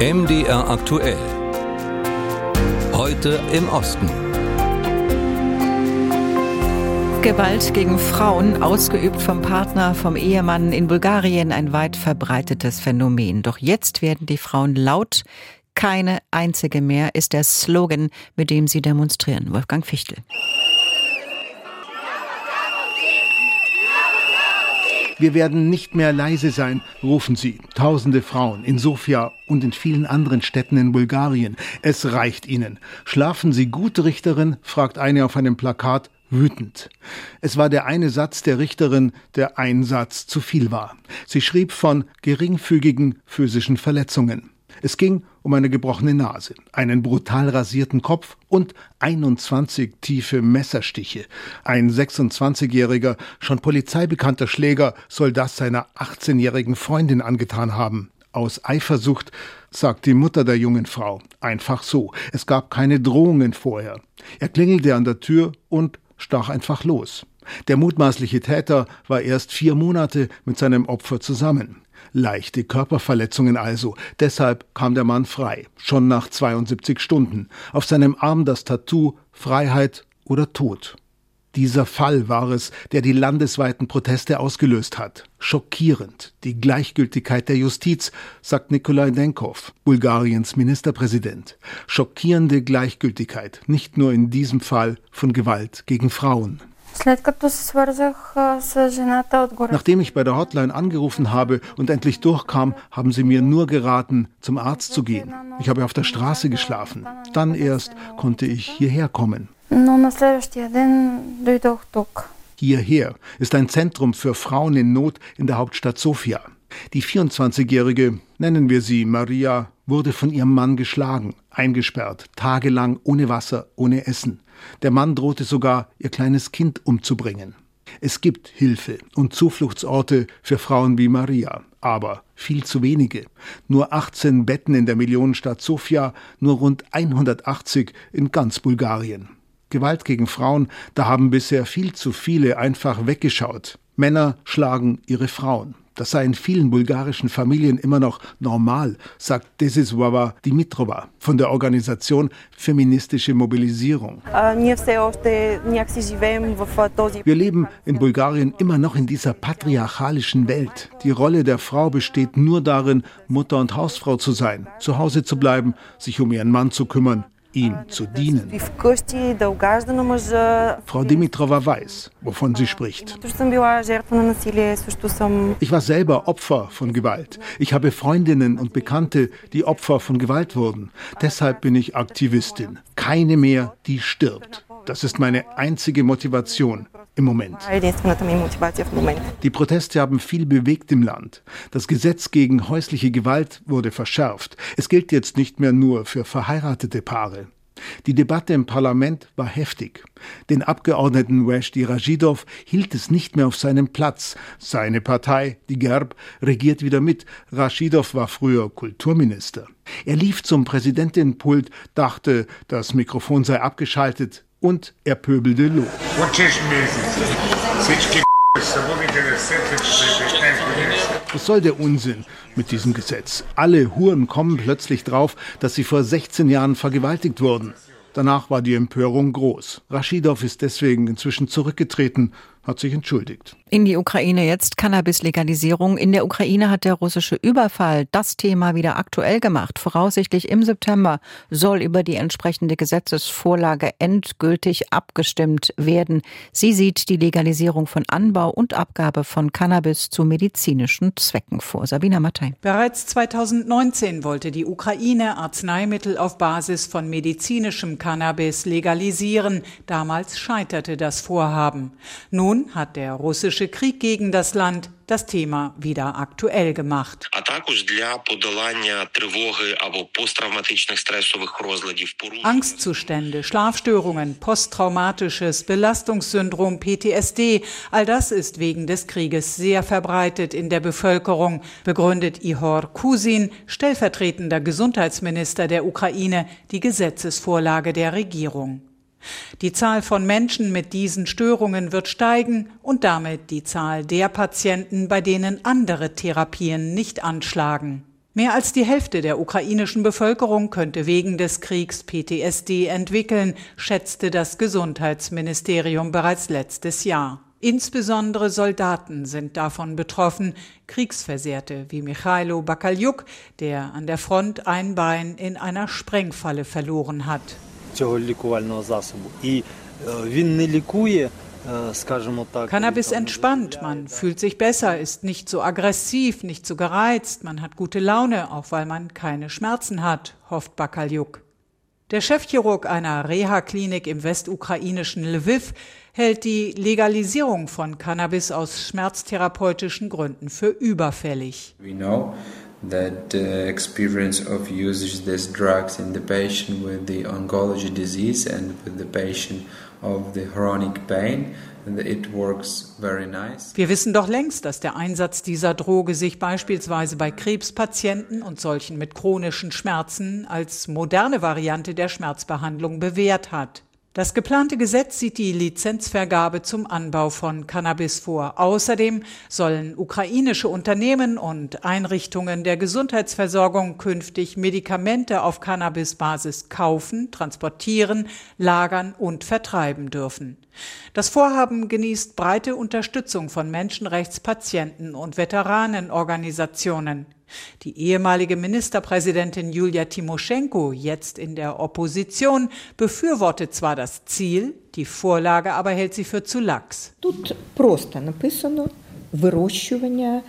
MDR aktuell. Heute im Osten. Gewalt gegen Frauen, ausgeübt vom Partner, vom Ehemann in Bulgarien, ein weit verbreitetes Phänomen. Doch jetzt werden die Frauen laut. Keine einzige mehr ist der Slogan, mit dem sie demonstrieren. Wolfgang Fichtel. Wir werden nicht mehr leise sein, rufen sie. Tausende Frauen in Sofia und in vielen anderen Städten in Bulgarien. Es reicht ihnen. Schlafen Sie gut, Richterin? fragt eine auf einem Plakat wütend. Es war der eine Satz der Richterin, der ein Satz zu viel war. Sie schrieb von geringfügigen physischen Verletzungen. Es ging um eine gebrochene Nase, einen brutal rasierten Kopf und 21 tiefe Messerstiche. Ein 26-jähriger, schon polizeibekannter Schläger soll das seiner 18-jährigen Freundin angetan haben. Aus Eifersucht, sagt die Mutter der jungen Frau. Einfach so. Es gab keine Drohungen vorher. Er klingelte an der Tür und stach einfach los. Der mutmaßliche Täter war erst vier Monate mit seinem Opfer zusammen. Leichte Körperverletzungen also. Deshalb kam der Mann frei, schon nach 72 Stunden. Auf seinem Arm das Tattoo Freiheit oder Tod. Dieser Fall war es, der die landesweiten Proteste ausgelöst hat. Schockierend. Die Gleichgültigkeit der Justiz, sagt Nikolai Denkov, Bulgariens Ministerpräsident. Schockierende Gleichgültigkeit, nicht nur in diesem Fall von Gewalt gegen Frauen. Nachdem ich bei der Hotline angerufen habe und endlich durchkam, haben sie mir nur geraten, zum Arzt zu gehen. Ich habe auf der Straße geschlafen. Dann erst konnte ich hierher kommen. Hierher ist ein Zentrum für Frauen in Not in der Hauptstadt Sofia. Die 24-jährige, nennen wir sie Maria, wurde von ihrem Mann geschlagen, eingesperrt, tagelang ohne Wasser, ohne Essen. Der Mann drohte sogar, ihr kleines Kind umzubringen. Es gibt Hilfe und Zufluchtsorte für Frauen wie Maria, aber viel zu wenige. Nur 18 Betten in der Millionenstadt Sofia, nur rund 180 in ganz Bulgarien. Gewalt gegen Frauen, da haben bisher viel zu viele einfach weggeschaut. Männer schlagen ihre Frauen. Das sei in vielen bulgarischen Familien immer noch normal, sagt Desiswava Dimitrova von der Organisation Feministische Mobilisierung. Wir leben in Bulgarien immer noch in dieser patriarchalischen Welt. Die Rolle der Frau besteht nur darin, Mutter und Hausfrau zu sein, zu Hause zu bleiben, sich um ihren Mann zu kümmern, ihm zu dienen. Frau Dimitrova weiß, wovon sie spricht. Ich war selber Opfer von Gewalt. Ich habe Freundinnen und Bekannte, die Opfer von Gewalt wurden. Deshalb bin ich Aktivistin. Keine mehr, die stirbt. Das ist meine einzige Motivation im Moment. Die Proteste haben viel bewegt im Land. Das Gesetz gegen häusliche Gewalt wurde verschärft. Es gilt jetzt nicht mehr nur für verheiratete Paare. Die Debatte im Parlament war heftig. Den Abgeordneten Weshdi Rajidov hielt es nicht mehr auf seinem Platz. Seine Partei, die GERB, regiert wieder mit. Rashidov war früher Kulturminister. Er lief zum Präsidentenpult, dachte, das Mikrofon sei abgeschaltet, und er pöbelte los. Was soll der Unsinn mit diesem Gesetz? Alle Huren kommen plötzlich drauf, dass sie vor 16 Jahren vergewaltigt wurden. Danach war die Empörung groß. Raschidov ist deswegen inzwischen zurückgetreten hat sich entschuldigt. In die Ukraine jetzt Cannabis-Legalisierung. In der Ukraine hat der russische Überfall das Thema wieder aktuell gemacht. Voraussichtlich im September soll über die entsprechende Gesetzesvorlage endgültig abgestimmt werden. Sie sieht die Legalisierung von Anbau und Abgabe von Cannabis zu medizinischen Zwecken vor. Sabina Mattei. Bereits 2019 wollte die Ukraine Arzneimittel auf Basis von medizinischem Cannabis legalisieren. Damals scheiterte das Vorhaben. Nun hat der russische Krieg gegen das Land das Thema wieder aktuell gemacht. Angstzustände, Schlafstörungen, posttraumatisches Belastungssyndrom, PTSD, all das ist wegen des Krieges sehr verbreitet in der Bevölkerung, begründet Ihor Kusin, stellvertretender Gesundheitsminister der Ukraine, die Gesetzesvorlage der Regierung. Die Zahl von Menschen mit diesen Störungen wird steigen und damit die Zahl der Patienten, bei denen andere Therapien nicht anschlagen. Mehr als die Hälfte der ukrainischen Bevölkerung könnte wegen des Kriegs PTSD entwickeln, schätzte das Gesundheitsministerium bereits letztes Jahr. Insbesondere Soldaten sind davon betroffen, Kriegsversehrte wie Michailo Bakaljuk, der an der Front ein Bein in einer Sprengfalle verloren hat. Cannabis entspannt, man fühlt sich besser, ist nicht so aggressiv, nicht so gereizt, man hat gute Laune, auch weil man keine Schmerzen hat, hofft Bakaljuk. Der Chefchirurg einer Reha-Klinik im westukrainischen Lviv hält die Legalisierung von Cannabis aus schmerztherapeutischen Gründen für überfällig. We know that the experience of usage these drugs in the patient with the oncology disease and with the patient of the chronic pain wir wissen doch längst, dass der Einsatz dieser Droge sich beispielsweise bei Krebspatienten und solchen mit chronischen Schmerzen als moderne Variante der Schmerzbehandlung bewährt hat. Das geplante Gesetz sieht die Lizenzvergabe zum Anbau von Cannabis vor. Außerdem sollen ukrainische Unternehmen und Einrichtungen der Gesundheitsversorgung künftig Medikamente auf Cannabisbasis kaufen, transportieren, lagern und vertreiben dürfen. Das Vorhaben genießt breite Unterstützung von Menschenrechtspatienten und Veteranenorganisationen. Die ehemalige Ministerpräsidentin Julia Timoschenko, jetzt in der Opposition, befürwortet zwar das Ziel, die Vorlage aber hält sie für zu lax. Тут просто написано вирощування,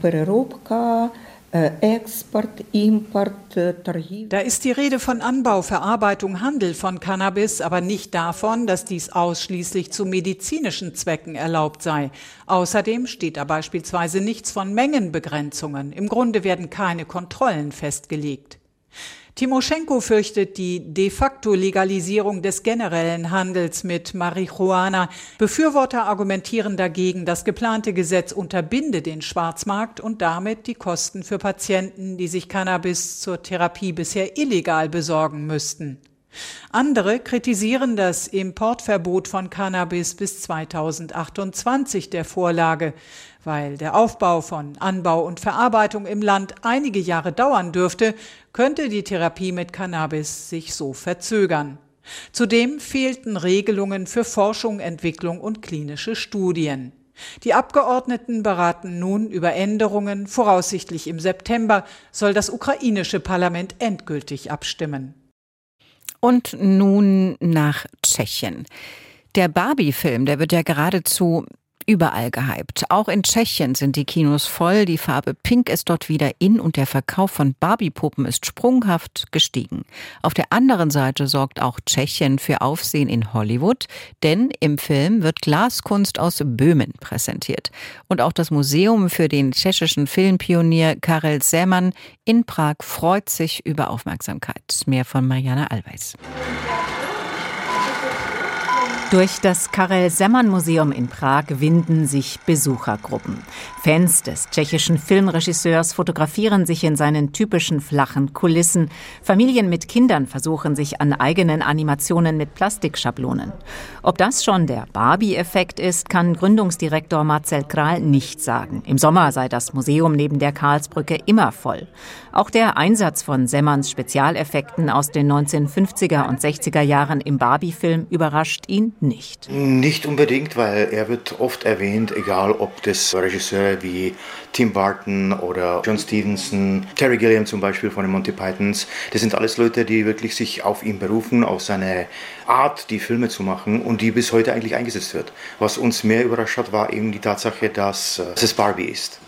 переробка, äh, Export, Import, äh, Da ist die Rede von Anbau, Verarbeitung, Handel von Cannabis, aber nicht davon, dass dies ausschließlich zu medizinischen Zwecken erlaubt sei. Außerdem steht da beispielsweise nichts von Mengenbegrenzungen. Im Grunde werden keine Kontrollen festgelegt. Timoschenko fürchtet die de facto Legalisierung des generellen Handels mit Marihuana. Befürworter argumentieren dagegen, das geplante Gesetz unterbinde den Schwarzmarkt und damit die Kosten für Patienten, die sich Cannabis zur Therapie bisher illegal besorgen müssten. Andere kritisieren das Importverbot von Cannabis bis 2028 der Vorlage, weil der Aufbau von Anbau und Verarbeitung im Land einige Jahre dauern dürfte, könnte die Therapie mit Cannabis sich so verzögern. Zudem fehlten Regelungen für Forschung, Entwicklung und klinische Studien. Die Abgeordneten beraten nun über Änderungen. Voraussichtlich im September soll das ukrainische Parlament endgültig abstimmen. Und nun nach Tschechien. Der Barbie-Film, der wird ja geradezu überall gehypt. Auch in Tschechien sind die Kinos voll, die Farbe Pink ist dort wieder in und der Verkauf von Barbie-Puppen ist sprunghaft gestiegen. Auf der anderen Seite sorgt auch Tschechien für Aufsehen in Hollywood, denn im Film wird Glaskunst aus Böhmen präsentiert. Und auch das Museum für den tschechischen Filmpionier Karel Sämann in Prag freut sich über Aufmerksamkeit. Mehr von Mariana Alweis. Durch das Karel Semman Museum in Prag winden sich Besuchergruppen. Fans des tschechischen Filmregisseurs fotografieren sich in seinen typischen flachen Kulissen. Familien mit Kindern versuchen sich an eigenen Animationen mit Plastikschablonen. Ob das schon der Barbie-Effekt ist, kann Gründungsdirektor Marcel Kral nicht sagen. Im Sommer sei das Museum neben der Karlsbrücke immer voll. Auch der Einsatz von Semmerns Spezialeffekten aus den 1950er und 60er Jahren im Barbie-Film überrascht ihn nicht. Nicht unbedingt, weil er wird oft erwähnt, egal ob das Regisseure wie Tim Burton oder John Stevenson, Terry Gilliam zum Beispiel von den Monty Pythons. Das sind alles Leute, die wirklich sich auf ihn berufen, auf seine Art, die Filme zu machen und die bis heute eigentlich eingesetzt wird. Was uns mehr überrascht hat, war eben die Tatsache, dass äh, es Barbie ist.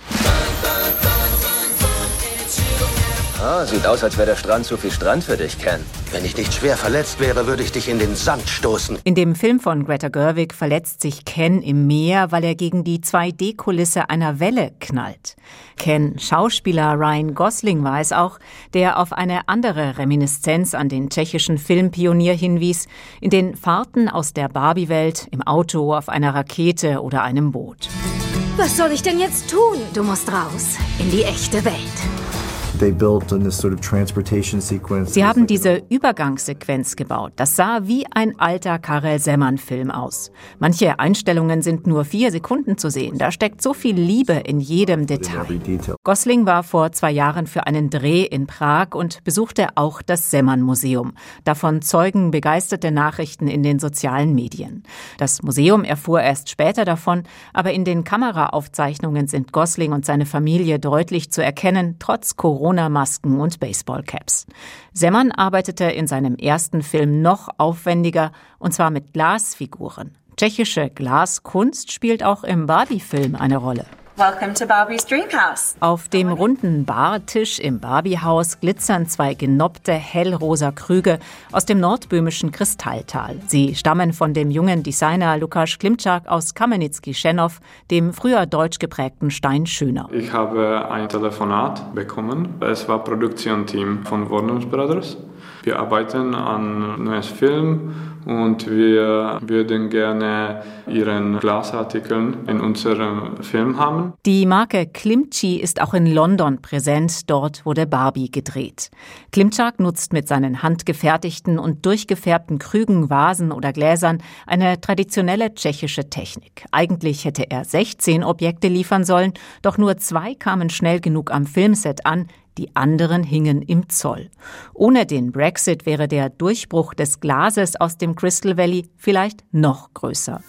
Ah, sieht aus, als wäre der Strand zu viel Strand für dich, Ken. Wenn ich nicht schwer verletzt wäre, würde ich dich in den Sand stoßen. In dem Film von Greta Gerwig verletzt sich Ken im Meer, weil er gegen die 2D-Kulisse einer Welle knallt. Ken, Schauspieler Ryan Gosling war es auch, der auf eine andere Reminiszenz an den tschechischen Filmpionier hinwies, in den Fahrten aus der Barbie-Welt, im Auto, auf einer Rakete oder einem Boot. Was soll ich denn jetzt tun? Du musst raus in die echte Welt. Sie haben diese Übergangssequenz gebaut. Das sah wie ein alter Karel Semmann-Film aus. Manche Einstellungen sind nur vier Sekunden zu sehen. Da steckt so viel Liebe in jedem Detail. Gosling war vor zwei Jahren für einen Dreh in Prag und besuchte auch das Semmann-Museum. Davon zeugen begeisterte Nachrichten in den sozialen Medien. Das Museum erfuhr erst später davon, aber in den Kameraaufzeichnungen sind Gosling und seine Familie deutlich zu erkennen, trotz Corona-Masken und Baseballcaps. Semmann arbeitete in seinem ersten Film noch aufwendiger, und zwar mit Glasfiguren. Tschechische Glaskunst spielt auch im Barbie-Film eine Rolle. Welcome to Barbie's Dreamhouse. Auf dem runden Bartisch im Barbiehaus glitzern zwei genoppte hellrosa Krüge aus dem nordböhmischen Kristalltal. Sie stammen von dem jungen Designer Lukas Klimczak aus Kamenitsky-Schenow, dem früher deutsch geprägten Stein Schöner. Ich habe ein Telefonat bekommen. Es war Produktionsteam von Warner Brothers. Wir arbeiten an neues Film und wir würden gerne Ihren Glasartikeln in unserem Film haben. Die Marke Klimchi ist auch in London präsent. Dort wurde Barbie gedreht. Klimczak nutzt mit seinen handgefertigten und durchgefärbten Krügen, Vasen oder Gläsern eine traditionelle tschechische Technik. Eigentlich hätte er 16 Objekte liefern sollen, doch nur zwei kamen schnell genug am Filmset an die anderen hingen im Zoll. Ohne den Brexit wäre der Durchbruch des Glases aus dem Crystal Valley vielleicht noch größer.